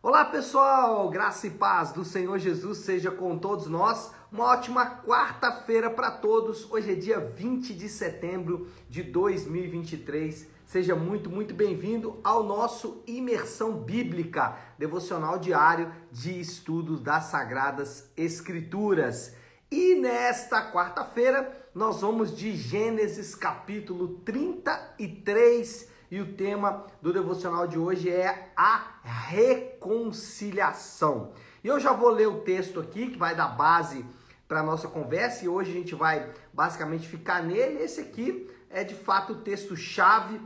Olá pessoal, graça e paz do Senhor Jesus seja com todos nós. Uma ótima quarta-feira para todos. Hoje é dia 20 de setembro de 2023. Seja muito, muito bem-vindo ao nosso Imersão Bíblica, devocional diário de estudos das Sagradas Escrituras. E nesta quarta-feira nós vamos de Gênesis capítulo 33 e o tema do devocional de hoje é a reconciliação. E eu já vou ler o texto aqui que vai dar base para nossa conversa e hoje a gente vai basicamente ficar nele. Esse aqui é de fato o texto-chave,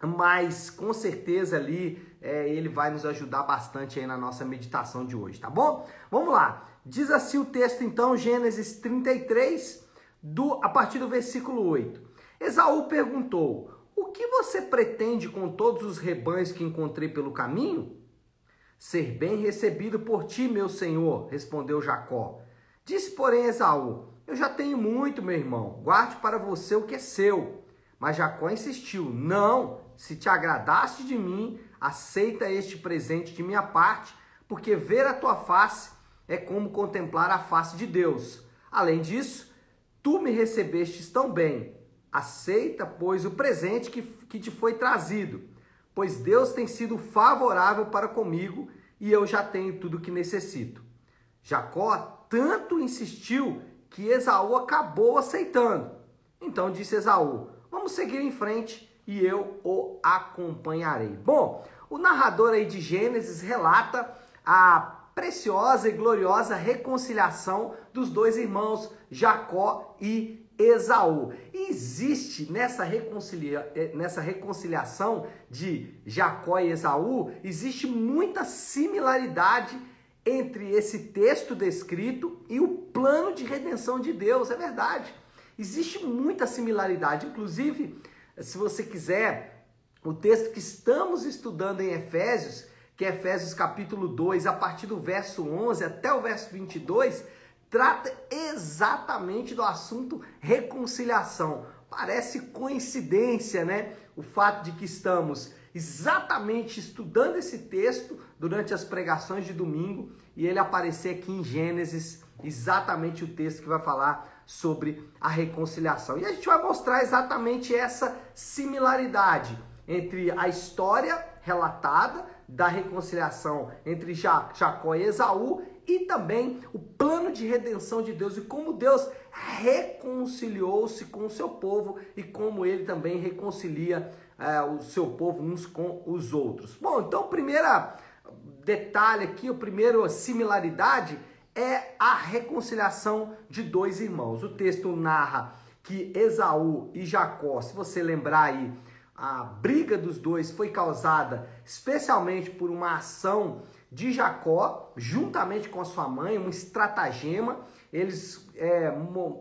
mas com certeza ali é, ele vai nos ajudar bastante aí na nossa meditação de hoje, tá bom? Vamos lá. Diz assim o texto então, Gênesis 33, do, a partir do versículo 8. Esaú perguntou: o que você pretende com todos os rebanhos que encontrei pelo caminho? Ser bem recebido por ti, meu senhor, respondeu Jacó. Disse, porém, Esaú: Eu já tenho muito, meu irmão, guarde para você o que é seu. Mas Jacó insistiu: Não, se te agradaste de mim, aceita este presente de minha parte, porque ver a tua face é como contemplar a face de Deus. Além disso, tu me recebestes tão bem Aceita, pois, o presente que, que te foi trazido, pois Deus tem sido favorável para comigo e eu já tenho tudo o que necessito. Jacó tanto insistiu que Esaú acabou aceitando. Então disse Esaú: Vamos seguir em frente e eu o acompanharei. Bom, o narrador aí de Gênesis relata a preciosa e gloriosa reconciliação dos dois irmãos Jacó e Esaú. Existe nessa, reconcilia, eh, nessa reconciliação de Jacó e Esaú, existe muita similaridade entre esse texto descrito e o plano de redenção de Deus, é verdade. Existe muita similaridade, inclusive, se você quiser, o texto que estamos estudando em Efésios, que é Efésios capítulo 2, a partir do verso 11 até o verso 22, trata exatamente do assunto reconciliação. Parece coincidência, né? O fato de que estamos exatamente estudando esse texto durante as pregações de domingo e ele aparecer aqui em Gênesis, exatamente o texto que vai falar sobre a reconciliação. E a gente vai mostrar exatamente essa similaridade entre a história relatada da reconciliação entre Jacó e Esaú e também o plano de redenção de Deus e como Deus reconciliou-se com o seu povo e como ele também reconcilia é, o seu povo uns com os outros. Bom, então, o primeiro detalhe aqui, a primeira similaridade é a reconciliação de dois irmãos. O texto narra que Esaú e Jacó, se você lembrar aí, a briga dos dois foi causada especialmente por uma ação de Jacó, juntamente com a sua mãe, um estratagema. Eles é,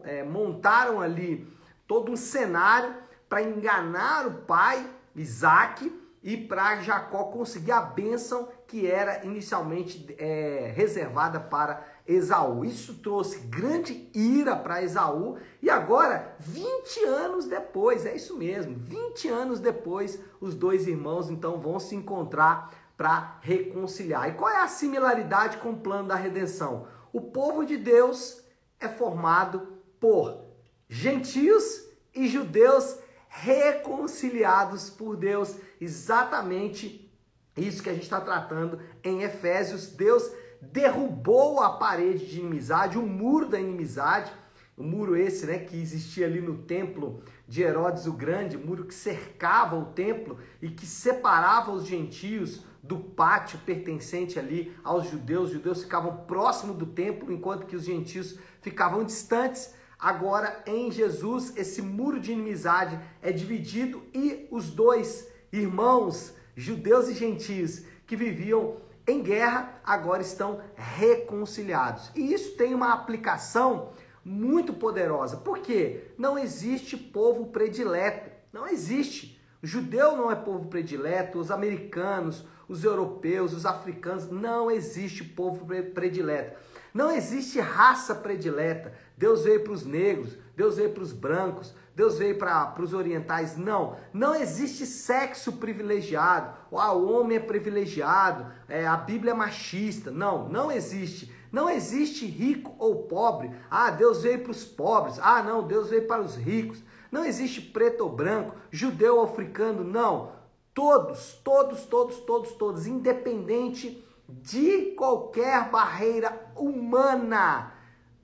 é, montaram ali todo um cenário para enganar o pai, Isaac, e para Jacó conseguir a bênção que era inicialmente é, reservada para Esaú. Isso trouxe grande ira para Esaú e agora, 20 anos depois, é isso mesmo, 20 anos depois, os dois irmãos então vão se encontrar para reconciliar. E qual é a similaridade com o plano da redenção? O povo de Deus é formado por gentios e judeus reconciliados por Deus. Exatamente isso que a gente está tratando em Efésios. Deus derrubou a parede de inimizade, o muro da inimizade, o muro esse, né, que existia ali no templo de Herodes o Grande, o muro que cercava o templo e que separava os gentios do pátio pertencente ali aos judeus. Os judeus ficavam próximo do templo, enquanto que os gentios ficavam distantes. Agora, em Jesus, esse muro de inimizade é dividido e os dois irmãos, judeus e gentios, que viviam em guerra, agora estão reconciliados. E isso tem uma aplicação muito poderosa. Por quê? Não existe povo predileto. Não existe. O judeu não é povo predileto, os americanos, os europeus, os africanos. Não existe povo predileto. Não existe raça predileta. Deus veio para os negros, Deus veio para os brancos, Deus veio para os orientais. Não, não existe sexo privilegiado. Ah, o homem é privilegiado, é, a Bíblia é machista. Não, não existe. Não existe rico ou pobre. Ah, Deus veio para os pobres. Ah, não, Deus veio para os ricos. Não existe preto ou branco, judeu ou africano. Não. Todos, todos, todos, todos, todos, independente de qualquer barreira humana.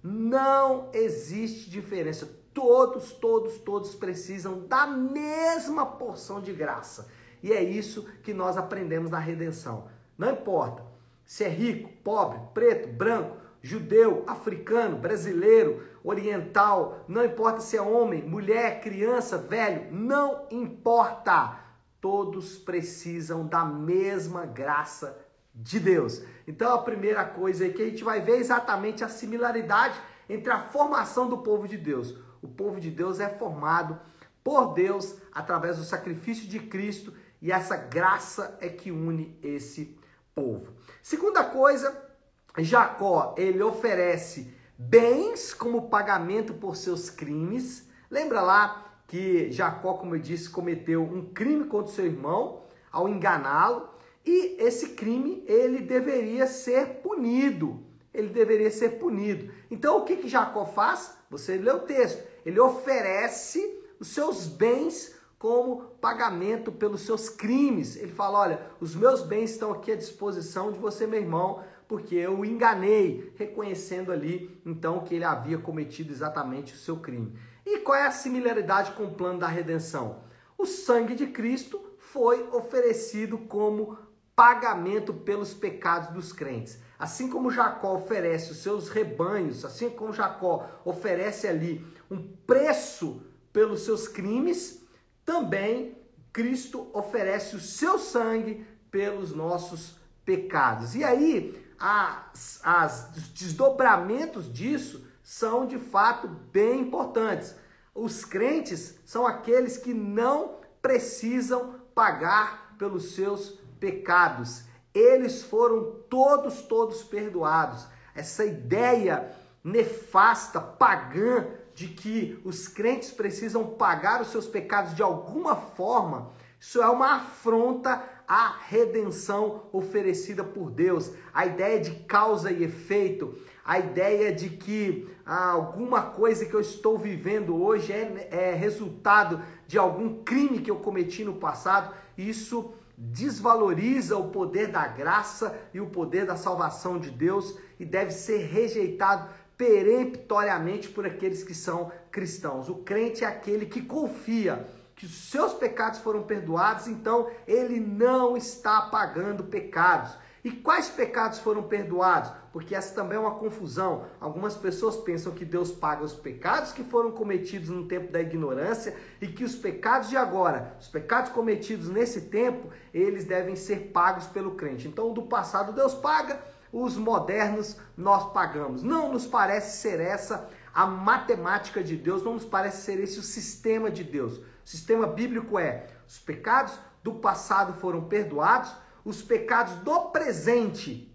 Não existe diferença. Todos, todos, todos precisam da mesma porção de graça. E é isso que nós aprendemos na redenção. Não importa se é rico, pobre, preto, branco, judeu, africano, brasileiro, oriental, não importa se é homem, mulher, criança, velho, não importa. Todos precisam da mesma graça de Deus. Então a primeira coisa aí que a gente vai ver é exatamente a similaridade entre a formação do povo de Deus. O povo de Deus é formado por Deus através do sacrifício de Cristo e essa graça é que une esse povo. Segunda coisa, Jacó, ele oferece bens como pagamento por seus crimes. Lembra lá que Jacó, como eu disse, cometeu um crime contra seu irmão ao enganá-lo, e esse crime ele deveria ser punido. Ele deveria ser punido. Então o que, que Jacó faz? Você lê o texto. Ele oferece os seus bens como pagamento pelos seus crimes. Ele fala: Olha, os meus bens estão aqui à disposição de você, meu irmão, porque eu o enganei, reconhecendo ali então que ele havia cometido exatamente o seu crime. E qual é a similaridade com o plano da redenção? O sangue de Cristo foi oferecido como pagamento pelos pecados dos crentes. Assim como Jacó oferece os seus rebanhos, assim como Jacó oferece ali um preço pelos seus crimes, também Cristo oferece o seu sangue pelos nossos pecados. E aí, as, as, os desdobramentos disso são de fato bem importantes. Os crentes são aqueles que não precisam pagar pelos seus pecados. Eles foram todos, todos perdoados. Essa ideia nefasta, pagã, de que os crentes precisam pagar os seus pecados de alguma forma, isso é uma afronta à redenção oferecida por Deus. A ideia de causa e efeito, a ideia de que ah, alguma coisa que eu estou vivendo hoje é, é resultado de algum crime que eu cometi no passado, isso desvaloriza o poder da graça e o poder da salvação de Deus e deve ser rejeitado peremptoriamente por aqueles que são cristãos. O crente é aquele que confia que os seus pecados foram perdoados, então ele não está pagando pecados. E quais pecados foram perdoados? Porque essa também é uma confusão. Algumas pessoas pensam que Deus paga os pecados que foram cometidos no tempo da ignorância e que os pecados de agora, os pecados cometidos nesse tempo, eles devem ser pagos pelo crente. Então, do passado Deus paga, os modernos nós pagamos. Não nos parece ser essa a matemática de Deus, não nos parece ser esse o sistema de Deus. O sistema bíblico é: os pecados do passado foram perdoados, os pecados do presente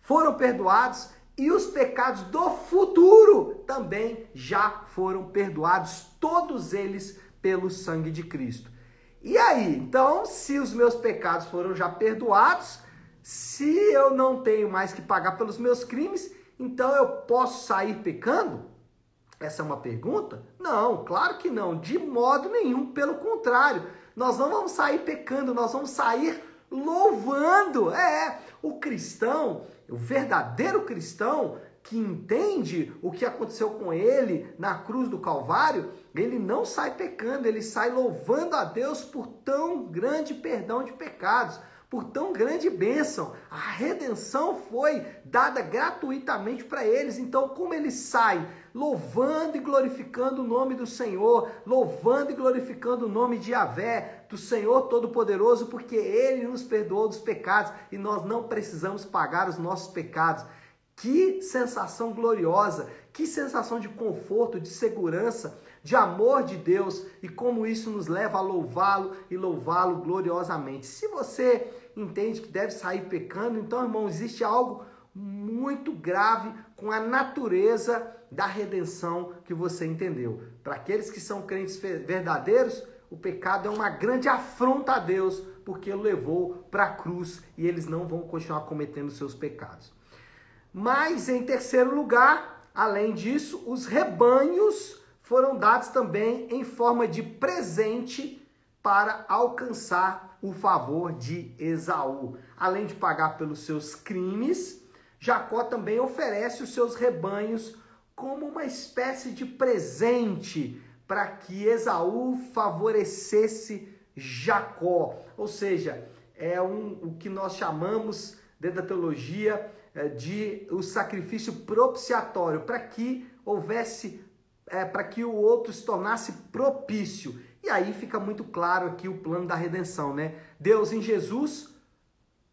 foram perdoados e os pecados do futuro também já foram perdoados, todos eles pelo sangue de Cristo. E aí, então, se os meus pecados foram já perdoados, se eu não tenho mais que pagar pelos meus crimes, então eu posso sair pecando? Essa é uma pergunta? Não, claro que não, de modo nenhum, pelo contrário. Nós não vamos sair pecando, nós vamos sair louvando. É, o cristão, o verdadeiro cristão que entende o que aconteceu com ele na cruz do Calvário, ele não sai pecando, ele sai louvando a Deus por tão grande perdão de pecados por tão grande bênção. A redenção foi dada gratuitamente para eles. Então, como eles saem louvando e glorificando o nome do Senhor, louvando e glorificando o nome de Yahvé, do Senhor Todo-Poderoso, porque Ele nos perdoou dos pecados e nós não precisamos pagar os nossos pecados. Que sensação gloriosa, que sensação de conforto, de segurança, de amor de Deus e como isso nos leva a louvá-lo e louvá-lo gloriosamente. Se você entende que deve sair pecando. Então, irmão, existe algo muito grave com a natureza da redenção que você entendeu. Para aqueles que são crentes verdadeiros, o pecado é uma grande afronta a Deus, porque o levou para a cruz e eles não vão continuar cometendo seus pecados. Mas, em terceiro lugar, além disso, os rebanhos foram dados também em forma de presente para alcançar o favor de Esaú. Além de pagar pelos seus crimes, Jacó também oferece os seus rebanhos como uma espécie de presente para que Esaú favorecesse Jacó. Ou seja, é um, o que nós chamamos dentro da teologia é, de o sacrifício propiciatório, para que houvesse, é, para que o outro se tornasse propício. E aí fica muito claro aqui o plano da redenção, né? Deus em Jesus,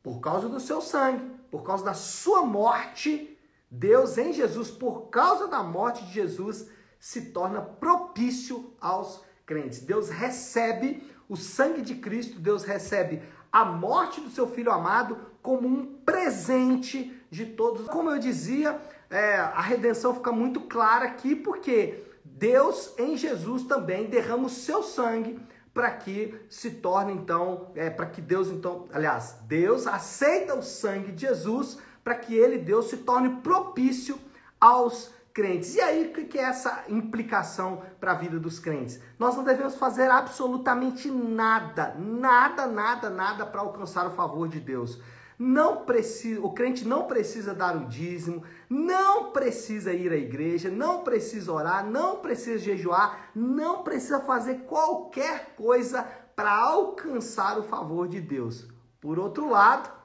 por causa do seu sangue, por causa da sua morte, Deus em Jesus, por causa da morte de Jesus, se torna propício aos crentes. Deus recebe o sangue de Cristo, Deus recebe a morte do seu filho amado como um presente de todos. Como eu dizia, é, a redenção fica muito clara aqui porque Deus em Jesus também derrama o seu sangue para que se torne então, é, para que Deus então, aliás, Deus aceita o sangue de Jesus para que ele, Deus, se torne propício aos crentes. E aí, o que é essa implicação para a vida dos crentes? Nós não devemos fazer absolutamente nada, nada, nada, nada para alcançar o favor de Deus não precisa, o crente não precisa dar o dízimo, não precisa ir à igreja, não precisa orar, não precisa jejuar, não precisa fazer qualquer coisa para alcançar o favor de Deus. Por outro lado,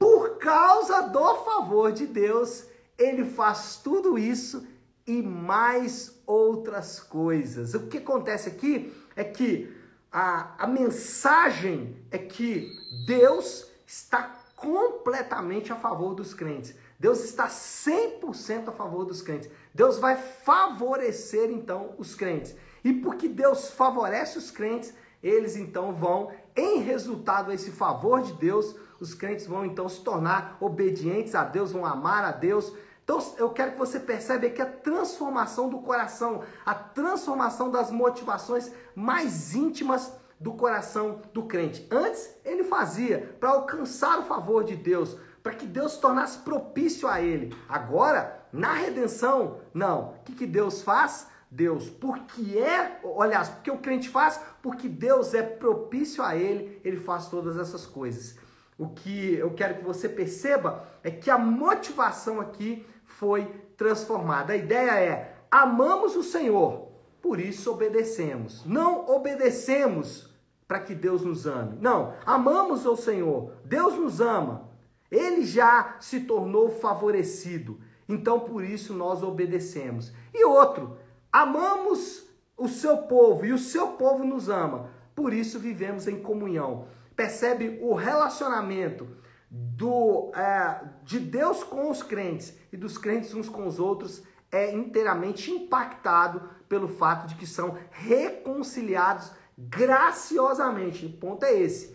por causa do favor de Deus, ele faz tudo isso e mais outras coisas. O que acontece aqui é que a, a mensagem é que Deus está completamente a favor dos crentes. Deus está 100% a favor dos crentes. Deus vai favorecer então os crentes. E porque Deus favorece os crentes, eles então vão, em resultado a esse favor de Deus, os crentes vão então se tornar obedientes a Deus, vão amar a Deus. Então eu quero que você perceba que a transformação do coração, a transformação das motivações mais íntimas do coração do crente. Antes, ele fazia para alcançar o favor de Deus, para que Deus se tornasse propício a ele. Agora, na redenção, não. O que, que Deus faz? Deus, porque é, aliás, porque o crente faz, porque Deus é propício a ele, ele faz todas essas coisas. O que eu quero que você perceba é que a motivação aqui foi transformada. A ideia é: amamos o Senhor, por isso obedecemos. Não obedecemos para que Deus nos ame. Não, amamos o Senhor, Deus nos ama. Ele já se tornou favorecido. Então por isso nós obedecemos. E outro, amamos o seu povo e o seu povo nos ama. Por isso vivemos em comunhão. Percebe o relacionamento do é, de Deus com os crentes e dos crentes uns com os outros é inteiramente impactado pelo fato de que são reconciliados graciosamente. O ponto é esse.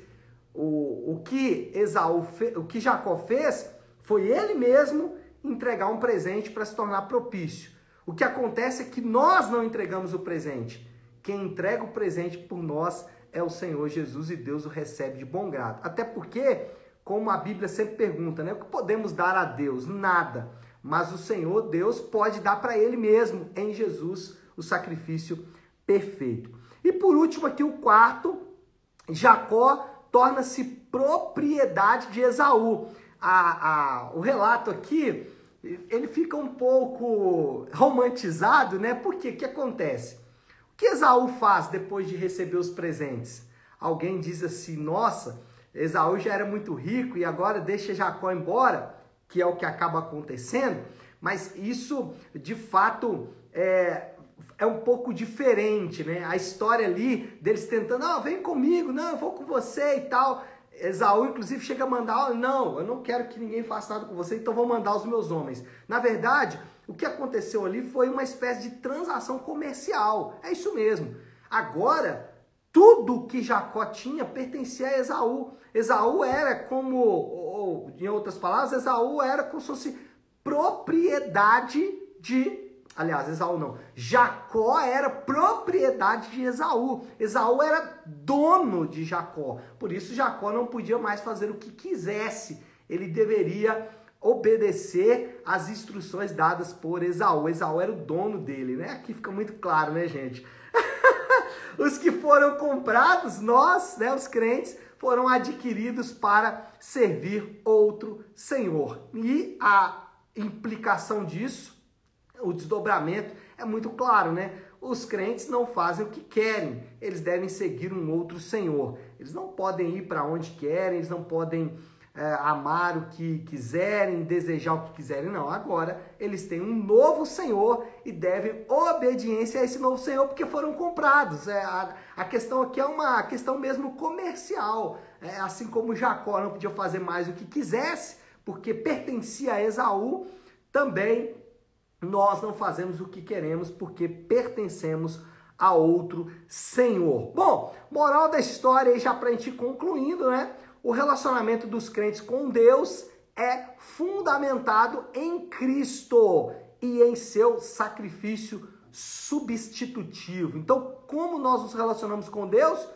O, o que Esaú fe, o que Jacó fez foi ele mesmo entregar um presente para se tornar propício. O que acontece é que nós não entregamos o presente. Quem entrega o presente por nós é o Senhor Jesus e Deus o recebe de bom grado. Até porque, como a Bíblia sempre pergunta, né, o que podemos dar a Deus? Nada. Mas o Senhor Deus pode dar para ele mesmo em Jesus o sacrifício perfeito. E por último, aqui o quarto, Jacó torna-se propriedade de Esaú. A, a, o relato aqui, ele fica um pouco romantizado, né? Porque o que acontece? Que Esaú faz depois de receber os presentes? Alguém diz assim, nossa, Esaú já era muito rico e agora deixa Jacó embora, que é o que acaba acontecendo, mas isso de fato é, é um pouco diferente, né? A história ali deles tentando, não, vem comigo, não, eu vou com você e tal. Esaú, inclusive, chega a mandar, não, eu não quero que ninguém faça nada com você, então vou mandar os meus homens. Na verdade, o que aconteceu ali foi uma espécie de transação comercial. É isso mesmo. Agora, tudo que Jacó tinha pertencia a Esaú. Esaú era como, ou, em outras palavras, Esaú era como se fosse propriedade de. Aliás, Esaú não. Jacó era propriedade de Esaú. Esaú era dono de Jacó. Por isso, Jacó não podia mais fazer o que quisesse. Ele deveria obedecer às instruções dadas por Esaú. Esaú era o dono dele, né? Aqui fica muito claro, né, gente? os que foram comprados, nós, né, os crentes, foram adquiridos para servir outro Senhor. E a implicação disso, o desdobramento, é muito claro, né? Os crentes não fazem o que querem, eles devem seguir um outro Senhor. Eles não podem ir para onde querem, eles não podem é, amar o que quiserem, desejar o que quiserem, não. Agora eles têm um novo Senhor e devem obediência a esse novo Senhor porque foram comprados. É, a, a questão aqui é uma questão mesmo comercial. É, assim como Jacó não podia fazer mais o que quisesse porque pertencia a Esaú, também nós não fazemos o que queremos porque pertencemos a outro Senhor. Bom, moral da história aí já para a gente concluindo, né? o relacionamento dos crentes com Deus é fundamentado em Cristo e em seu sacrifício substitutivo. Então, como nós nos relacionamos com Deus?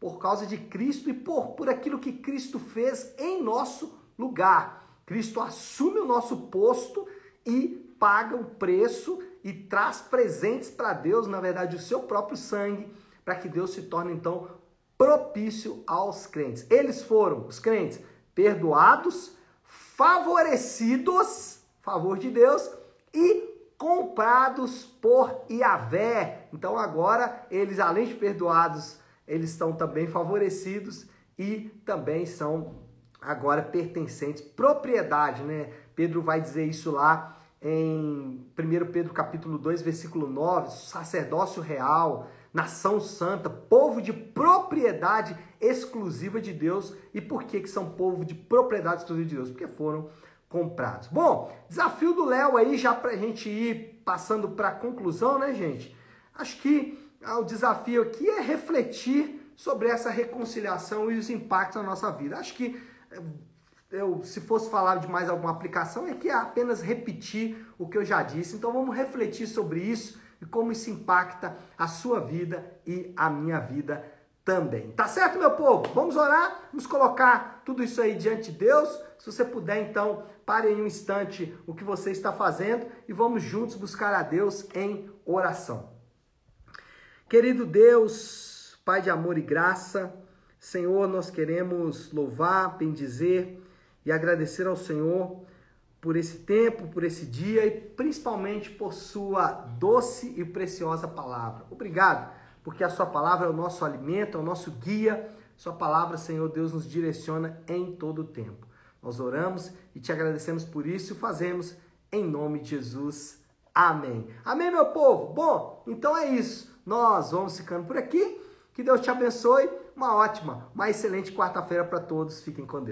Por causa de Cristo e por, por aquilo que Cristo fez em nosso lugar. Cristo assume o nosso posto e paga o preço e traz presentes para Deus, na verdade, o seu próprio sangue, para que Deus se torne então propício aos crentes. Eles foram, os crentes, perdoados, favorecidos, favor de Deus, e comprados por Iavé. Então agora eles, além de perdoados, eles estão também favorecidos e também são agora pertencentes, propriedade, né? Pedro vai dizer isso lá em 1 Pedro capítulo 2, versículo 9, sacerdócio real, nação santa, povo de propriedade exclusiva de Deus. E por que, que são povo de propriedade exclusiva de Deus? Porque foram comprados. Bom, desafio do Léo aí, já para a gente ir passando para a conclusão, né, gente? Acho que ah, o desafio aqui é refletir sobre essa reconciliação e os impactos na nossa vida. Acho que eh, eu, se fosse falar de mais alguma aplicação, é que é apenas repetir o que eu já disse. Então vamos refletir sobre isso e como isso impacta a sua vida e a minha vida também. Tá certo, meu povo? Vamos orar? Vamos colocar tudo isso aí diante de Deus? Se você puder, então, pare em um instante o que você está fazendo e vamos juntos buscar a Deus em oração. Querido Deus, Pai de amor e graça, Senhor, nós queremos louvar, bendizer e agradecer ao Senhor por esse tempo, por esse dia e principalmente por sua doce e preciosa palavra. Obrigado, porque a sua palavra é o nosso alimento, é o nosso guia. Sua palavra, Senhor Deus, nos direciona em todo o tempo. Nós oramos e te agradecemos por isso e fazemos em nome de Jesus. Amém. Amém, meu povo? Bom, então é isso. Nós vamos ficando por aqui. Que Deus te abençoe. Uma ótima, uma excelente quarta-feira para todos. Fiquem com Deus.